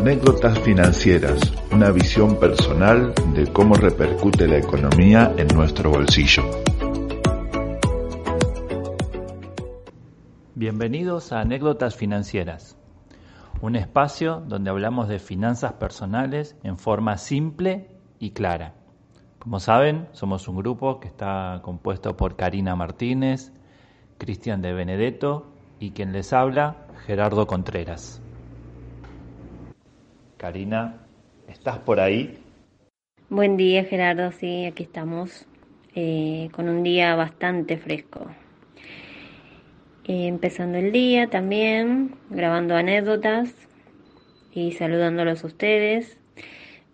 Anécdotas financieras, una visión personal de cómo repercute la economía en nuestro bolsillo. Bienvenidos a Anécdotas Financieras, un espacio donde hablamos de finanzas personales en forma simple y clara. Como saben, somos un grupo que está compuesto por Karina Martínez, Cristian de Benedetto y quien les habla, Gerardo Contreras. Karina, ¿estás por ahí? Buen día Gerardo, sí, aquí estamos eh, con un día bastante fresco. Eh, empezando el día también, grabando anécdotas y saludándolos a ustedes.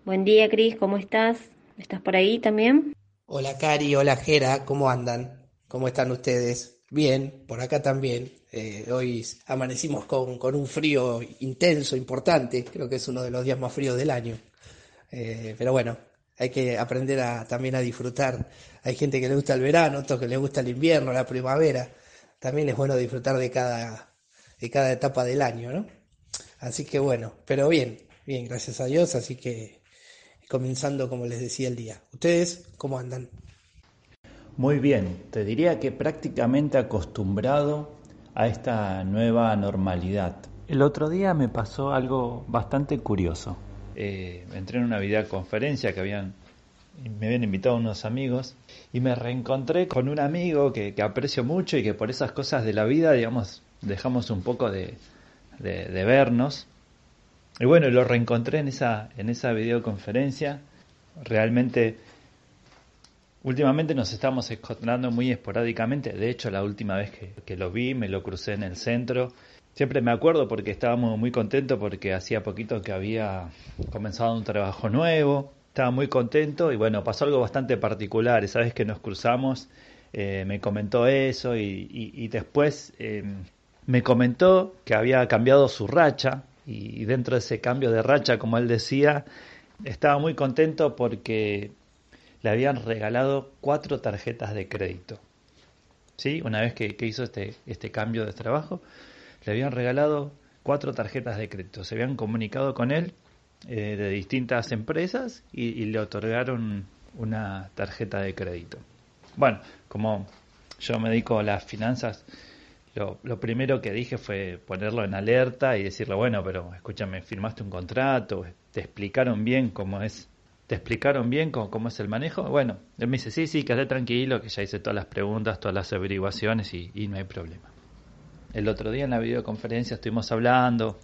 Buen día Cris, ¿cómo estás? ¿Estás por ahí también? Hola Cari, hola Gera, ¿cómo andan? ¿Cómo están ustedes? Bien, por acá también. Eh, hoy amanecimos con, un frío intenso, importante, creo que es uno de los días más fríos del año. Eh, pero bueno, hay que aprender a, también a disfrutar. Hay gente que le gusta el verano, otros que le gusta el invierno, la primavera. También es bueno disfrutar de cada, de cada etapa del año, ¿no? Así que bueno, pero bien, bien, gracias a Dios, así que comenzando, como les decía, el día. ¿Ustedes cómo andan? Muy bien, te diría que prácticamente acostumbrado a esta nueva normalidad. El otro día me pasó algo bastante curioso. Eh, entré en una videoconferencia que habían, me habían invitado unos amigos y me reencontré con un amigo que, aprecio mucho y que por esas cosas de la vida, digamos, dejamos un poco de, de vernos y bueno, lo reencontré en esa, en esa videoconferencia. Realmente, últimamente nos estamos encontrando muy esporádicamente. De hecho, la última vez que, lo vi, me lo crucé en el centro. Siempre me acuerdo porque estábamos muy contentos porque hacía poquito que había comenzado un trabajo nuevo. Estaba muy contento y bueno, pasó algo bastante particular. Esa vez que nos cruzamos, eh, me comentó eso y, después eh, me comentó que había cambiado su racha y dentro de ese cambio de racha, como él decía, estaba muy contento porque le habían regalado cuatro tarjetas de crédito. ¿Sí? Una vez que, hizo este, este cambio de trabajo, le habían regalado cuatro tarjetas de crédito. Se habían comunicado con él eh, de distintas empresas y, y, le otorgaron una tarjeta de crédito. Bueno, como yo me dedico a las finanzas, lo, primero que dije fue ponerlo en alerta y decirle, bueno, pero escúchame, firmaste un contrato, te explicaron bien cómo es, te explicaron bien cómo, es el manejo. Bueno, él me dice, sí, sí, quedé tranquilo, que ya hice todas las preguntas, todas las averiguaciones y, no hay problema. El otro día en la videoconferencia estuvimos hablando,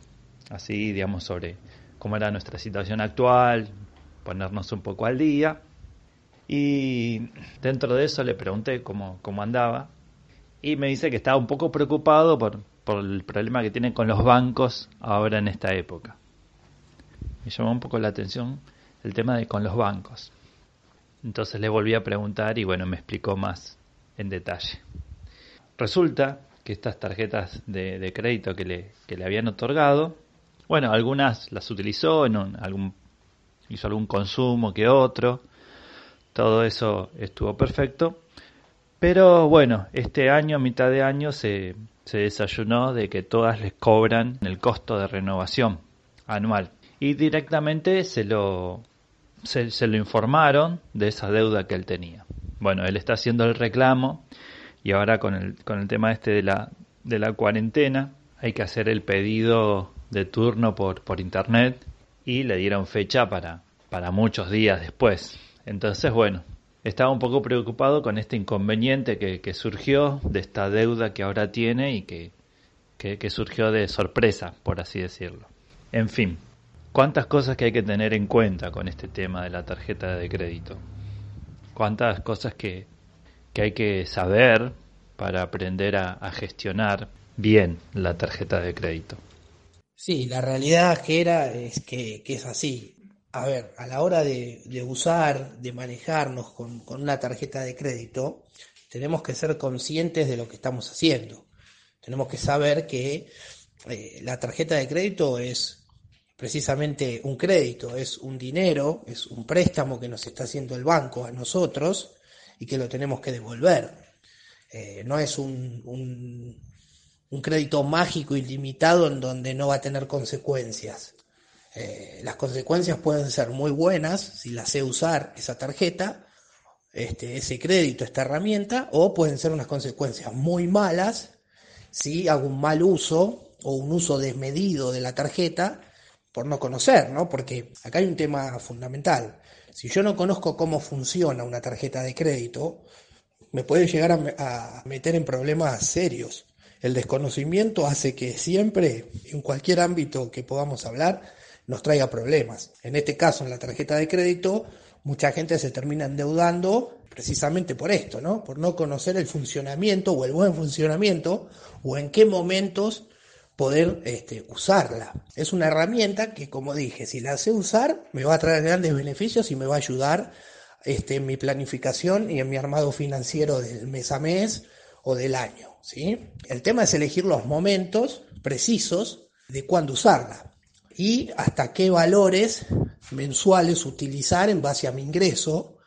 así, digamos, sobre cómo era nuestra situación actual, ponernos un poco al día. Y dentro de eso le pregunté cómo, cómo andaba y me dice que está un poco preocupado por, el problema que tiene con los bancos ahora en esta época. Me llamó un poco la atención el tema de con los bancos. Entonces le volví a preguntar y bueno, me explicó más en detalle. Resulta que estas tarjetas de, crédito que le, que le, habían otorgado, bueno, algunas las utilizó, en algún, hizo algún consumo que otro, todo eso estuvo perfecto, pero bueno, este año, mitad de año, se, se desayunó de que todas les cobran el costo de renovación anual. Y directamente se lo, se, lo informaron de esa deuda que él tenía. Bueno, él está haciendo el reclamo y ahora con el, con el tema este de la, de la cuarentena hay que hacer el pedido de turno por, por internet y le dieron fecha para, para muchos días después. Entonces, bueno, estaba un poco preocupado con este inconveniente que, surgió de esta deuda que ahora tiene y que, que, surgió de sorpresa, por así decirlo. En fin, cuántas cosas que hay que tener en cuenta con este tema de la tarjeta de crédito. Cuántas cosas que, que hay que saber para aprender a, gestionar bien la tarjeta de crédito. Sí, la realidad que era es que, es así a ver, a la hora de, usar, de manejarnos con, una tarjeta de crédito, tenemos que ser conscientes de lo que estamos haciendo. Tenemos que saber que eh, la tarjeta de crédito es precisamente un crédito, es un dinero, es un préstamo que nos está haciendo el banco a nosotros y que lo tenemos que devolver. Eh, no es un, un crédito mágico ilimitado en donde no va a tener consecuencias. Eh, las consecuencias pueden ser muy buenas si la sé usar esa tarjeta, este, ese crédito, esta herramienta, o pueden ser unas consecuencias muy malas si hago un mal uso o un uso desmedido de la tarjeta por no conocer, ¿no? Porque acá hay un tema fundamental. Si yo no conozco cómo funciona una tarjeta de crédito, me puede llegar a, meter en problemas serios. El desconocimiento hace que siempre, en cualquier ámbito que podamos hablar, nos traiga problemas. En este caso, en la tarjeta de crédito, mucha gente se termina endeudando precisamente por esto, ¿no? Por no conocer el funcionamiento o el buen funcionamiento o en qué momentos poder este, usarla. Es una herramienta que, como dije, si la sé usar, me va a traer grandes beneficios y me va a ayudar este, en mi planificación y en mi armado financiero del mes a mes o del año. ¿sí? El tema es elegir los momentos precisos de cuándo usarla y hasta qué valores mensuales utilizar en base a mi ingreso.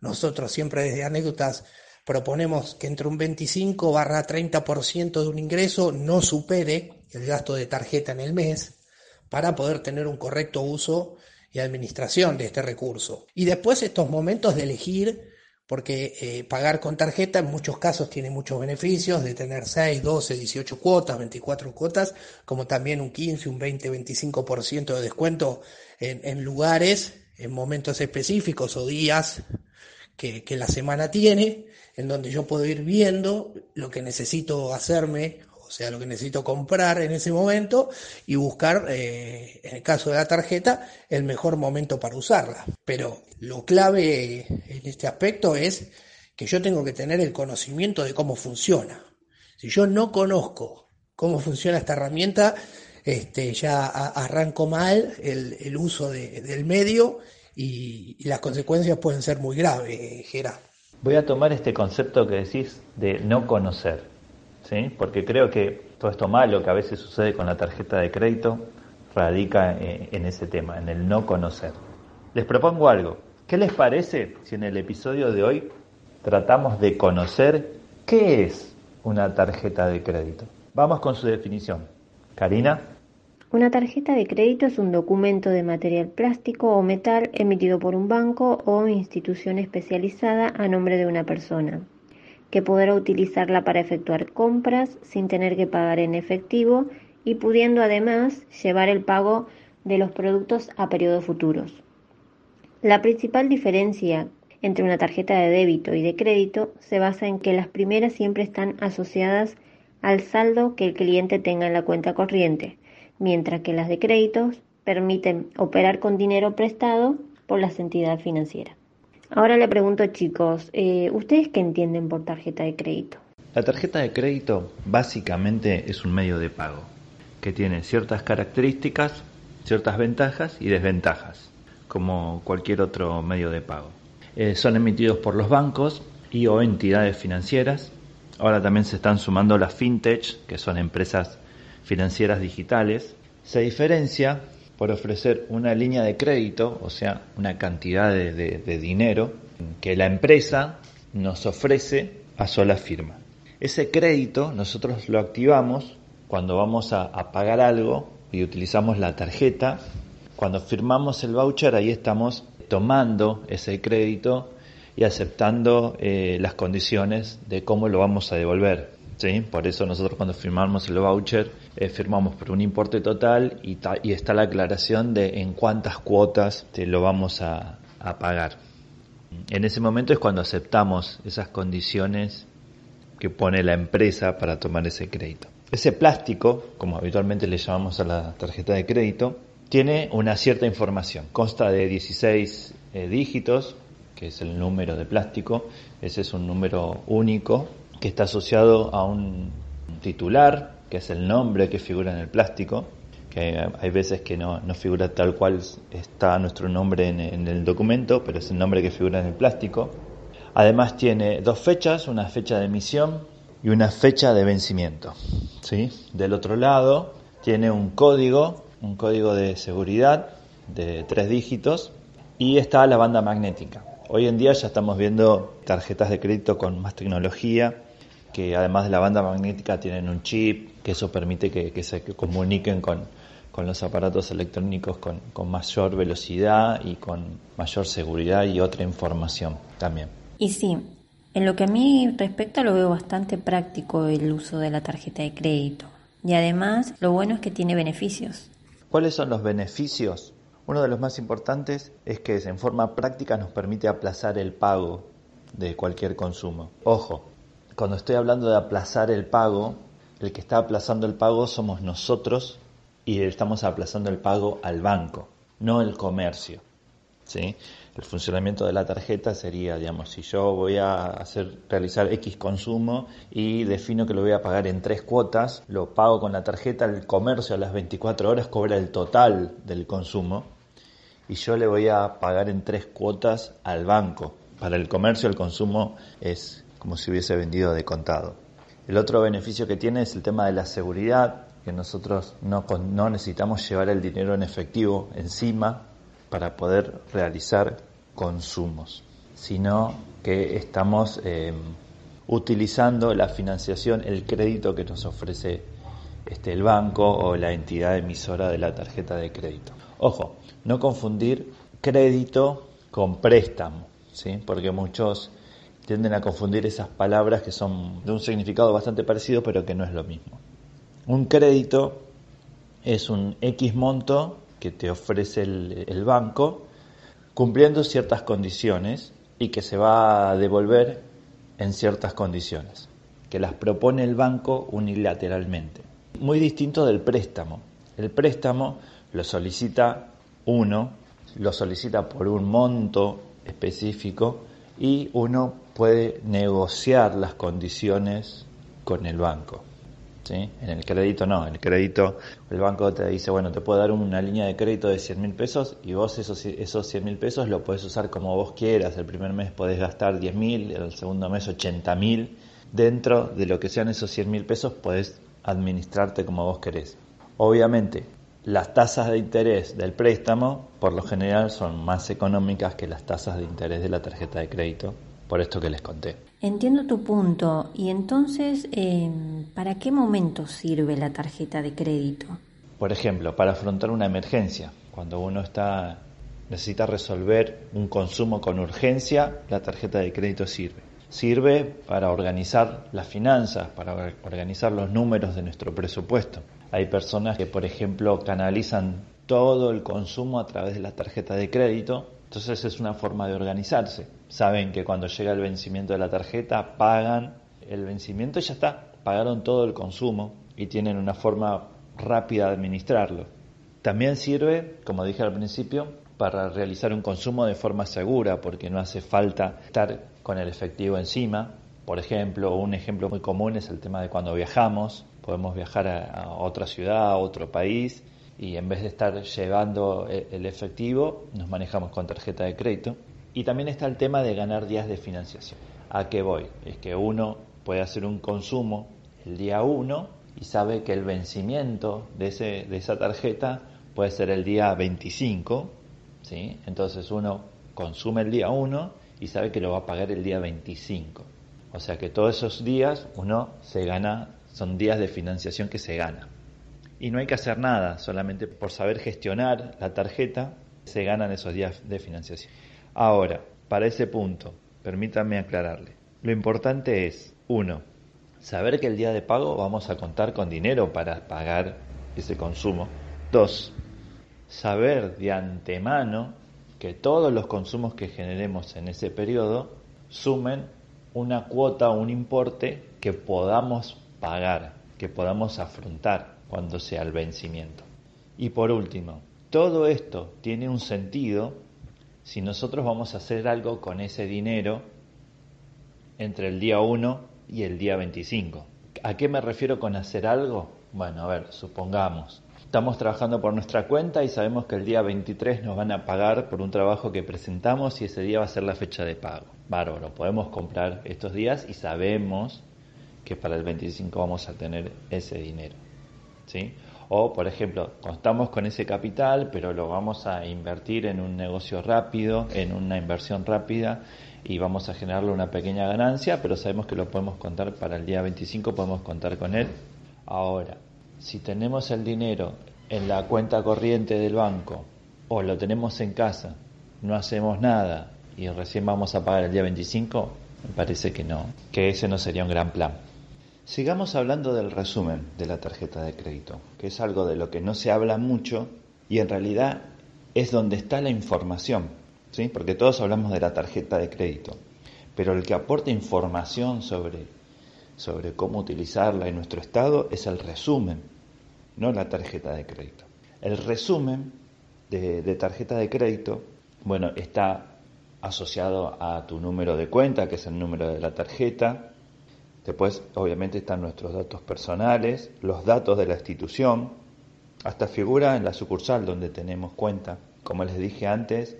Nosotros siempre desde anécdotas proponemos que entre un 25 barra 30% de un ingreso no supere el gasto de tarjeta en el mes para poder tener un correcto uso y administración de este recurso. Y después estos momentos de elegir porque eh, pagar con tarjeta en muchos casos tiene muchos beneficios, de tener 6, 12, 18 cuotas, 24 cuotas, como también un 15, un 20, 25% de descuento en, lugares, en momentos específicos o días que, la semana tiene, en donde yo puedo ir viendo lo que necesito hacerme sea, lo que necesito comprar en ese momento y buscar, eh, en el caso de la tarjeta, el mejor momento para usarla. Pero lo clave en este aspecto es que yo tengo que tener el conocimiento de cómo funciona. Si yo no conozco cómo funciona esta herramienta, este, ya arranco mal el, uso del medio y, las consecuencias pueden ser muy graves, Gerard. Voy a tomar este concepto que decís de no conocer ¿sí? porque creo que todo esto malo que a veces sucede con la tarjeta de crédito radica eh, en ese tema, en el no conocer. Les propongo algo. ¿Qué les parece si en el episodio de hoy tratamos de conocer qué es una tarjeta de crédito? Vamos con su definición. Karina. Una tarjeta de crédito es un documento de material plástico o metal emitido por un banco o institución especializada a nombre de una persona que podrá utilizarla para efectuar compras sin tener que pagar en efectivo y pudiendo además llevar el pago de los productos a periodos futuros. La principal diferencia entre una tarjeta de débito y de crédito se basa en que las primeras siempre están asociadas al saldo que el cliente tenga en la cuenta corriente, mientras que las de créditos permiten operar con dinero prestado por las entidades financieras. Ahora le pregunto chicos, eh, ¿ustedes qué entienden por tarjeta de crédito? La tarjeta de crédito básicamente es un medio de pago que tiene ciertas características, ciertas ventajas y desventajas, como cualquier otro medio de pago. Eh, son emitidos por los bancos y o entidades financieras. Ahora también se están sumando las fintech, que son empresas financieras digitales. Se diferencia por ofrecer una línea de crédito, o sea, una cantidad de, dinero que la empresa nos ofrece a sola firma. Ese crédito nosotros lo activamos cuando vamos a, pagar algo y utilizamos la tarjeta. Cuando firmamos el voucher, ahí estamos tomando ese crédito y aceptando eh, las condiciones de cómo lo vamos a devolver. ¿Sí? Por eso nosotros cuando firmamos el voucher eh, firmamos por un importe total y, está la aclaración de en cuántas cuotas te lo vamos a, a pagar. En ese momento es cuando aceptamos esas condiciones que pone la empresa para tomar ese crédito. Ese plástico, como habitualmente le llamamos a la tarjeta de crédito, tiene una cierta información. Consta de 16 eh, dígitos, que es el número de plástico. Ese es un número único que está asociado a un titular, que es el nombre que figura en el plástico, que hay veces que no, figura tal cual está nuestro nombre en, el documento, pero es el nombre que figura en el plástico. Además tiene dos fechas, una fecha de emisión y una fecha de vencimiento. ¿sí? Del otro lado tiene un código, un código de seguridad de tres dígitos y está la banda magnética. Hoy en día ya estamos viendo tarjetas de crédito con más tecnología que además de la banda magnética tienen un chip, que eso permite que, se comuniquen con, con los aparatos electrónicos con, con mayor velocidad y con mayor seguridad y otra información también. Y sí, en lo que a mí respecta lo veo bastante práctico el uso de la tarjeta de crédito. Y además lo bueno es que tiene beneficios. ¿Cuáles son los beneficios? Uno de los más importantes es que en forma práctica nos permite aplazar el pago de cualquier consumo. Ojo, cuando estoy hablando de aplazar el pago, el que está aplazando el pago somos nosotros y estamos aplazando el pago al banco, no el comercio. ¿sí? El funcionamiento de la tarjeta sería, digamos, si yo voy a hacer, realizar X consumo y defino que lo voy a pagar en tres cuotas, lo pago con la tarjeta, el comercio a las 24 horas cobra el total del consumo y yo le voy a pagar en tres cuotas al banco. Para el comercio el consumo es como si hubiese vendido de contado. El otro beneficio que tiene es el tema de la seguridad, que nosotros no, no necesitamos llevar el dinero en efectivo encima para poder realizar consumos, sino que estamos eh, utilizando la financiación, el crédito que nos ofrece este, el banco o la entidad emisora de la tarjeta de crédito. Ojo, no confundir crédito con préstamo, ¿sí? porque muchos tienden a confundir esas palabras que son de un significado bastante parecido pero que no es lo mismo. Un crédito es un X monto que te ofrece el, banco cumpliendo ciertas condiciones y que se va a devolver en ciertas condiciones, que las propone el banco unilateralmente. Muy distinto del préstamo. El préstamo lo solicita uno, lo solicita por un monto específico y uno puede negociar las condiciones con el banco. ¿sí? En el crédito no, en el crédito el banco te dice, bueno, te puedo dar una línea de crédito de 100 mil pesos y vos esos, esos 100 mil pesos lo puedes usar como vos quieras. El primer mes podés gastar 10 mil, el segundo mes 80 mil. Dentro de lo que sean esos 100 mil pesos podés administrarte como vos querés. Obviamente, las tasas de interés del préstamo por lo general son más económicas que las tasas de interés de la tarjeta de crédito, por esto que les conté. Entiendo tu punto. Y entonces, em, ¿para qué momento sirve la tarjeta de crédito? Por ejemplo, para afrontar una emergencia. Cuando uno está necesita resolver un consumo con urgencia, la tarjeta de crédito sirve. Sirve para organizar las finanzas, para organizar los números de nuestro presupuesto. Hay personas que, por ejemplo, canalizan todo el consumo a través de la tarjeta de crédito, entonces es una forma de organizarse. Saben que cuando llega el vencimiento de la tarjeta, pagan el vencimiento y ya está, pagaron todo el consumo y tienen una forma rápida de administrarlo. También sirve, como dije al principio, para realizar un consumo de forma segura, porque no hace falta estar con el efectivo encima. Por ejemplo, un ejemplo muy común es el tema de cuando viajamos, podemos viajar a, otra ciudad, a otro país, y en vez de estar llevando e, el efectivo, nos manejamos con tarjeta de crédito. Y también está el tema de ganar días de financiación. ¿A qué voy? Es que uno puede hacer un consumo el día 1 y sabe que el vencimiento de, ese, de esa tarjeta puede ser el día 25, ¿sí? Entonces uno consume el día 1 y sabe que lo va a pagar el día 25. O sea que todos esos días uno se gana, son días de financiación que se gana. Y no hay que hacer nada, solamente por saber gestionar la tarjeta se ganan esos días de financiación. Ahora, para ese punto, permítanme aclararle. Lo importante es, uno, saber que el día de pago vamos a contar con dinero para pagar ese consumo. Dos, saber de antemano que todos los consumos que generemos en ese periodo sumen una cuota un importe que podamos pagar, que podamos afrontar cuando sea el vencimiento. Y por último, todo esto tiene un sentido si nosotros vamos a hacer algo con ese dinero entre el día 1 y el día 25. ¿A qué me refiero con hacer algo? Bueno, a ver, supongamos, estamos trabajando por nuestra cuenta y sabemos que el día 23 nos van a pagar por un trabajo que presentamos y ese día va a ser la fecha de pago. Bárbaro, podemos comprar estos días y sabemos que para el 25 vamos a tener ese dinero. ¿Sí? O, por ejemplo, contamos con ese capital, pero lo vamos a invertir en un negocio rápido, en una inversión rápida y vamos a generarle una pequeña ganancia, pero sabemos que lo podemos contar para el día 25, podemos contar con él. Ahora, si tenemos el dinero en la cuenta corriente del banco o lo tenemos en casa, no hacemos nada y recién vamos a pagar el día 25, me parece que no, que ese no sería un gran plan. Sigamos hablando del resumen de la tarjeta de crédito, que es algo de lo que no se habla mucho y en realidad es donde está la información, ¿sí? Porque todos hablamos de la tarjeta de crédito, pero el que aporta información sobre, sobre cómo utilizarla en nuestro estado es el resumen, no la tarjeta de crédito. El resumen de, de tarjeta de crédito, bueno, está asociado a tu número de cuenta, que es el número de la tarjeta. Después, obviamente, están nuestros datos personales, los datos de la institución, hasta figura en la sucursal donde tenemos cuenta. Como les dije antes,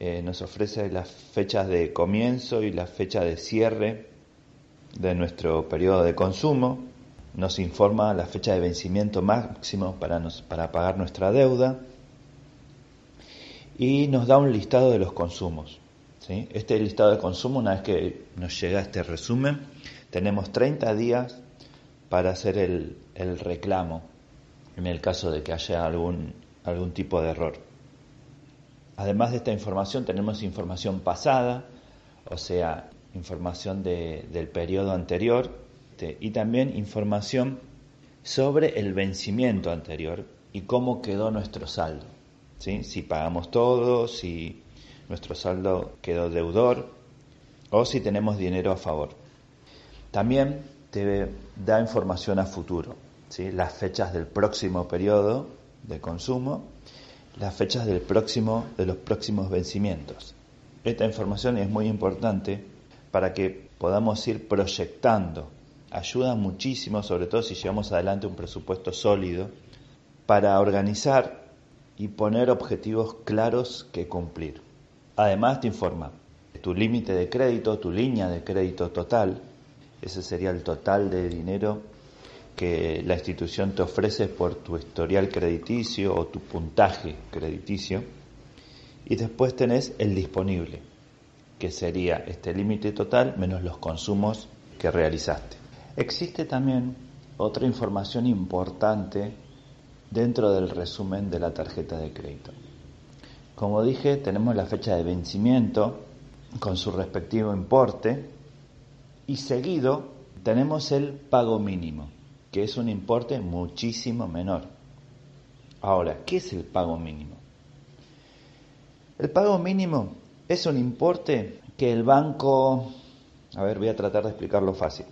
eh, nos ofrece las fechas de comienzo y la fecha de cierre de nuestro periodo de consumo. Nos informa la fecha de vencimiento máximo para, para pagar nuestra deuda. Y nos da un listado de los consumos. Este listado de consumo, una vez que nos llega este resumen, tenemos 30 días para hacer el, reclamo en el caso de que haya algún, algún tipo de error. Además de esta información, tenemos información pasada, o sea, información del periodo anterior y también información sobre el vencimiento anterior y cómo quedó nuestro saldo. Si pagamos todo, si nuestro saldo quedó deudor o si tenemos dinero a favor. También te da información a futuro, ¿sí? las fechas del próximo periodo de consumo, las fechas del próximo, de los próximos vencimientos. Esta información es muy importante para que podamos ir proyectando. Ayuda muchísimo, sobre todo si llevamos adelante un presupuesto sólido, para organizar y poner objetivos claros que cumplir. Además te informa tu límite de crédito, tu línea de crédito total, ese sería el total de dinero que la institución te ofrece por tu historial crediticio o tu puntaje crediticio. Y después tenés el disponible, que sería este límite total menos los consumos que realizaste. Existe también otra información importante dentro del resumen de la tarjeta de crédito. Como dije, tenemos la fecha de vencimiento con su respectivo importe y seguido tenemos el pago mínimo, que es un importe muchísimo menor. Ahora, ¿qué es el pago mínimo? El pago mínimo es un importe que el banco, a ver, voy a tratar de explicarlo fácil,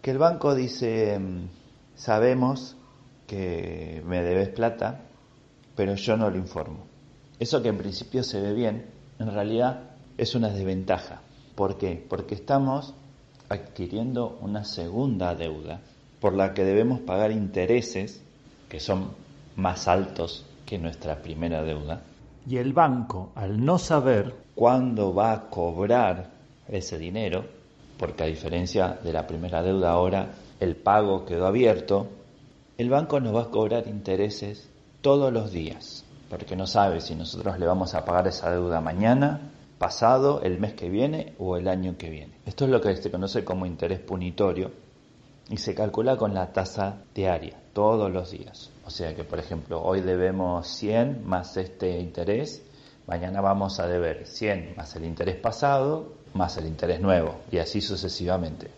que el banco dice, mm, sabemos que me debes plata, pero yo no lo informo. Eso que en principio se ve bien, en realidad es una desventaja. ¿Por qué? Porque estamos adquiriendo una segunda deuda por la que debemos pagar intereses que son más altos que nuestra primera deuda. Y el banco, al no saber cuándo va a cobrar ese dinero, porque a diferencia de la primera deuda ahora el pago quedó abierto, el banco nos va a cobrar intereses todos los días porque no sabe si nosotros le vamos a pagar esa deuda mañana, pasado, el mes que viene o el año que viene. Esto es lo que se conoce como interés punitorio y se calcula con la tasa diaria, todos los días. O sea que, por ejemplo, hoy debemos 100 más este interés, mañana vamos a deber 100 más el interés pasado, más el interés nuevo, y así sucesivamente.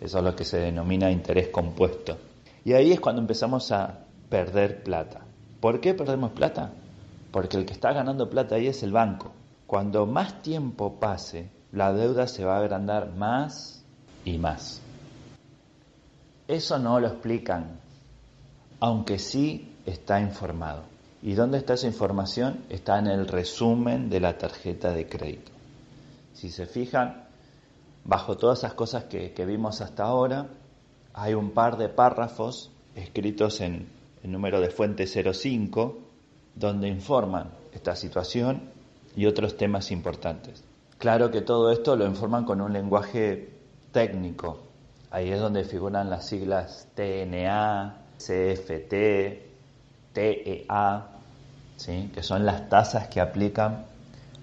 Eso es lo que se denomina interés compuesto. Y ahí es cuando empezamos a perder plata. ¿Por qué perdemos plata? porque el que está ganando plata ahí es el banco. Cuando más tiempo pase, la deuda se va a agrandar más y más. Eso no lo explican, aunque sí está informado. ¿Y dónde está esa información? Está en el resumen de la tarjeta de crédito. Si se fijan, bajo todas esas cosas que, vimos hasta ahora, hay un par de párrafos escritos en el número de fuente 05 donde informan esta situación y otros temas importantes. Claro que todo esto lo informan con un lenguaje técnico. Ahí es donde figuran las siglas TNA, CFT, TEA, ¿sí? que son las tasas que aplican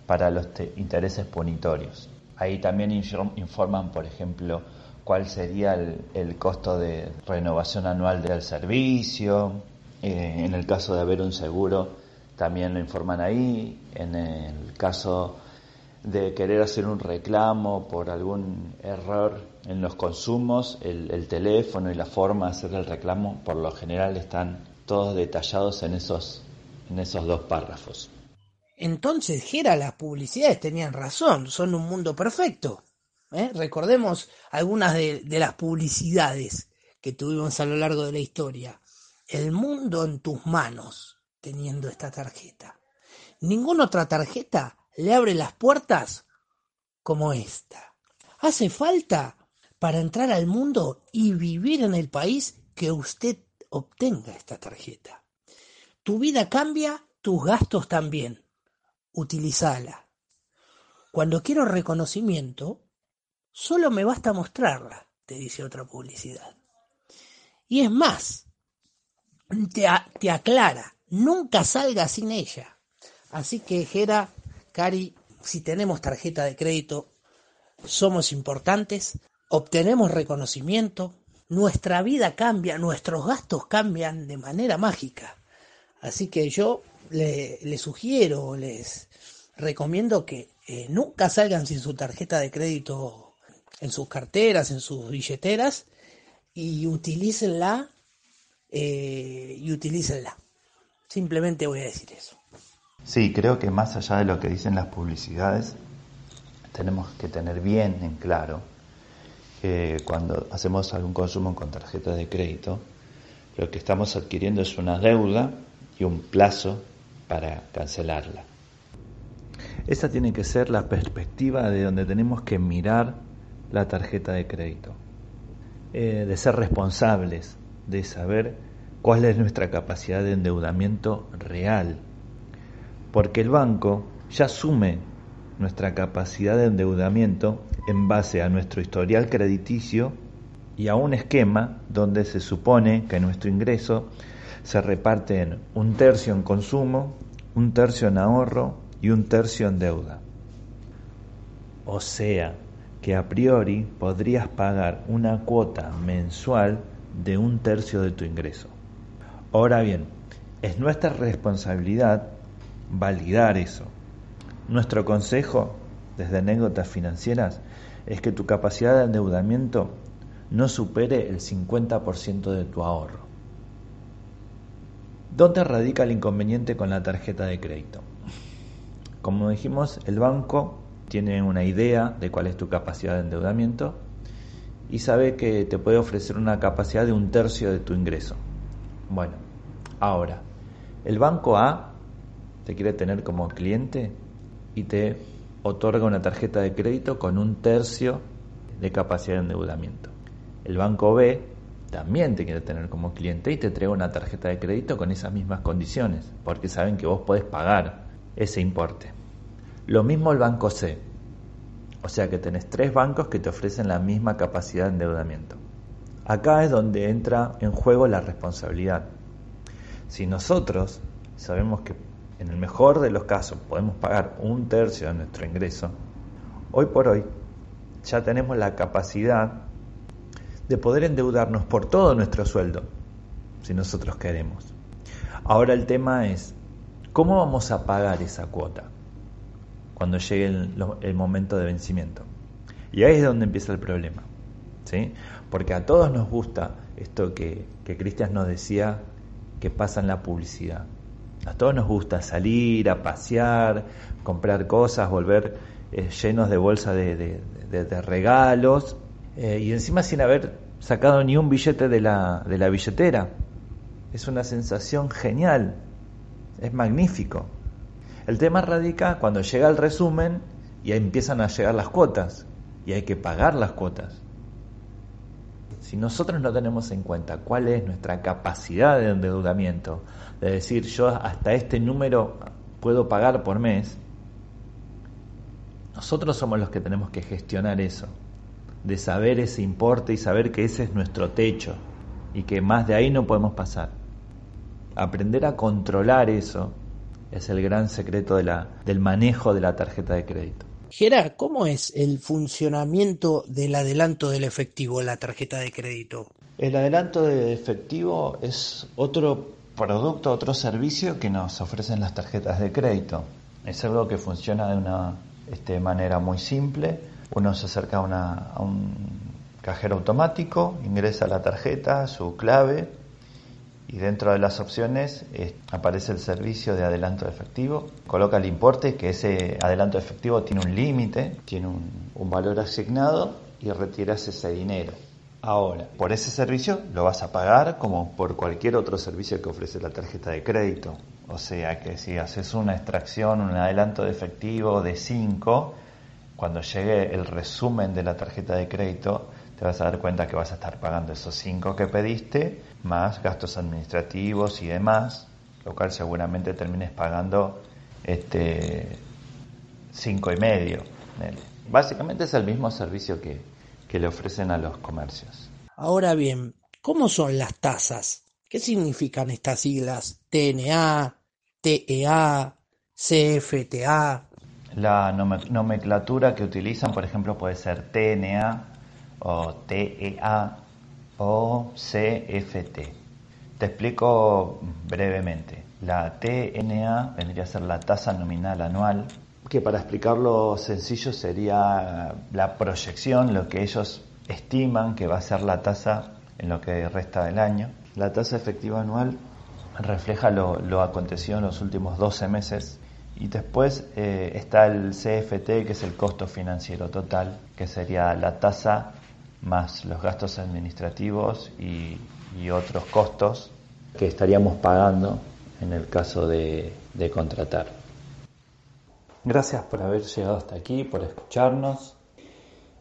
para los intereses punitorios. Ahí también informan, por ejemplo, cuál sería el, costo de renovación anual del servicio, Eh, en el caso de haber un seguro, también lo informan ahí. En el caso de querer hacer un reclamo por algún error en los consumos, el, teléfono y la forma de hacer el reclamo por lo general están todos detallados en esos, en esos dos párrafos. Entonces, Gera, las publicidades tenían razón, son un mundo perfecto. ¿eh? Recordemos algunas de, de las publicidades que tuvimos a lo largo de la historia. El mundo en tus manos, teniendo esta tarjeta. Ninguna otra tarjeta le abre las puertas como esta. Hace falta para entrar al mundo y vivir en el país que usted obtenga esta tarjeta. Tu vida cambia, tus gastos también. Utilízala. Cuando quiero reconocimiento, solo me basta mostrarla, te dice otra publicidad. Y es más, te, te aclara, nunca salga sin ella. Así que, Gera, Cari, si tenemos tarjeta de crédito, somos importantes, obtenemos reconocimiento, nuestra vida cambia, nuestros gastos cambian de manera mágica. Así que yo le, sugiero, les recomiendo que eh, nunca salgan sin su tarjeta de crédito en sus carteras, en sus billeteras y utilícenla eh, y utilícenla. Simplemente voy a decir eso. Sí, creo que más allá de lo que dicen las publicidades, tenemos que tener bien en claro que cuando hacemos algún consumo con tarjeta de crédito, lo que estamos adquiriendo es una deuda y un plazo para cancelarla. Esa tiene que ser la perspectiva de donde tenemos que mirar la tarjeta de crédito, eh, de ser responsables, de saber cuál es nuestra capacidad de endeudamiento real porque el banco ya asume nuestra capacidad de endeudamiento en base a nuestro historial crediticio y a un esquema donde se supone que nuestro ingreso se reparte en un tercio en consumo, un tercio en ahorro y un tercio en deuda. O sea, que a priori podrías pagar una cuota mensual de un tercio de tu ingreso. Ahora bien, es nuestra responsabilidad validar eso. Nuestro consejo, desde anécdotas financieras, es que tu capacidad de endeudamiento no supere el 50% de tu ahorro. ¿Dónde radica el inconveniente con la tarjeta de crédito? Como dijimos, el banco tiene una idea de cuál es tu capacidad de endeudamiento y sabe que te puede ofrecer una capacidad de un tercio de tu ingreso. Bueno, ahora, el banco A te quiere tener como cliente y te otorga una tarjeta de crédito con un tercio de capacidad de endeudamiento. El banco B también te quiere tener como cliente y te entrega una tarjeta de crédito con esas mismas condiciones, porque saben que vos podés pagar ese importe. Lo mismo el banco C. O sea que tenés tres bancos que te ofrecen la misma capacidad de endeudamiento. Acá es donde entra en juego la responsabilidad. Si nosotros sabemos que en el mejor de los casos podemos pagar un tercio de nuestro ingreso, hoy por hoy ya tenemos la capacidad de poder endeudarnos por todo nuestro sueldo, si nosotros queremos. Ahora el tema es, ¿cómo vamos a pagar esa cuota cuando llegue el, momento de vencimiento? Y ahí es donde empieza el problema, ¿sí? Porque a todos nos gusta esto que, que Cristian nos decía que pasa en la publicidad a todos nos gusta salir, a pasear, comprar cosas, volver eh, llenos de bolsas de, regalos eh, y encima sin haber sacado ni un billete de la, de la billetera. Es una sensación genial, es magnífico. El tema radica cuando llega el resumen y empiezan a llegar las cuotas y hay que pagar las cuotas. Si nosotros no tenemos en cuenta cuál es nuestra capacidad de endeudamiento, de decir yo hasta este número puedo pagar por mes, nosotros somos los que tenemos que gestionar eso, de saber ese importe y saber que ese es nuestro techo y que más de ahí no podemos pasar. Aprender a controlar eso es el gran secreto del manejo de la tarjeta de crédito. Gerard, ¿cómo es el funcionamiento del adelanto del efectivo en la tarjeta de crédito? El adelanto de efectivo es otro producto, otro servicio que nos ofrecen las tarjetas de crédito. Es algo que funciona de una este, manera muy simple. Uno se acerca a, un cajero automático, ingresa la tarjeta, su clave y dentro de las opciones eh, aparece el servicio de adelanto de efectivo. Coloca el importe, que ese adelanto de efectivo tiene un límite, tiene un valor asignado y retiras ese dinero. Ahora, por ese servicio lo vas a pagar como por cualquier otro servicio que ofrece la tarjeta de crédito. O sea que si haces una extracción, un adelanto de efectivo de 5, cuando llegue el resumen de la tarjeta de crédito, te vas a dar cuenta que vas a estar pagando esos 5 que pediste, más gastos administrativos y demás, lo cual seguramente termines pagando este cinco y medio. Básicamente es el mismo servicio que, que le ofrecen a los comercios. Ahora bien, ¿cómo son las tasas? ¿Qué significan estas siglas? TNA, TEA, CFTA. La nomenclatura que utilizan, por ejemplo, puede ser TNA o TEA o CFT. Te explico brevemente. La TNA vendría a ser la tasa nominal anual que para explicarlo sencillo sería la proyección, lo que ellos estiman que va a ser la tasa en lo que resta del año. La tasa efectiva anual refleja lo, acontecido en los últimos 12 meses y después eh, está el CFT, que es el costo financiero total, que sería la tasa más los gastos administrativos y, otros costos que estaríamos pagando en el caso de contratar. Gracias por haber llegado hasta aquí, por escucharnos.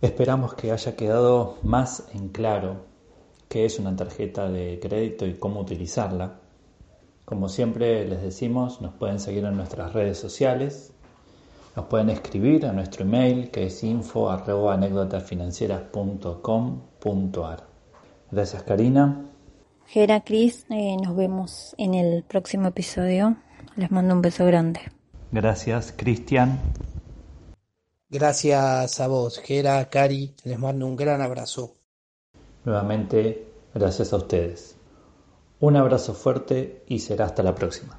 Esperamos que haya quedado más en claro qué es una tarjeta de crédito y cómo utilizarla. Como siempre les decimos, nos pueden seguir en nuestras redes sociales, nos pueden escribir a nuestro email que es info Gracias Karina. Gera Cris, eh, nos vemos en el próximo episodio. Les mando un beso grande. Gracias, Cristian. Gracias a vos, Gera, Cari, les mando un gran abrazo. Nuevamente, gracias a ustedes. Un abrazo fuerte y será hasta la próxima.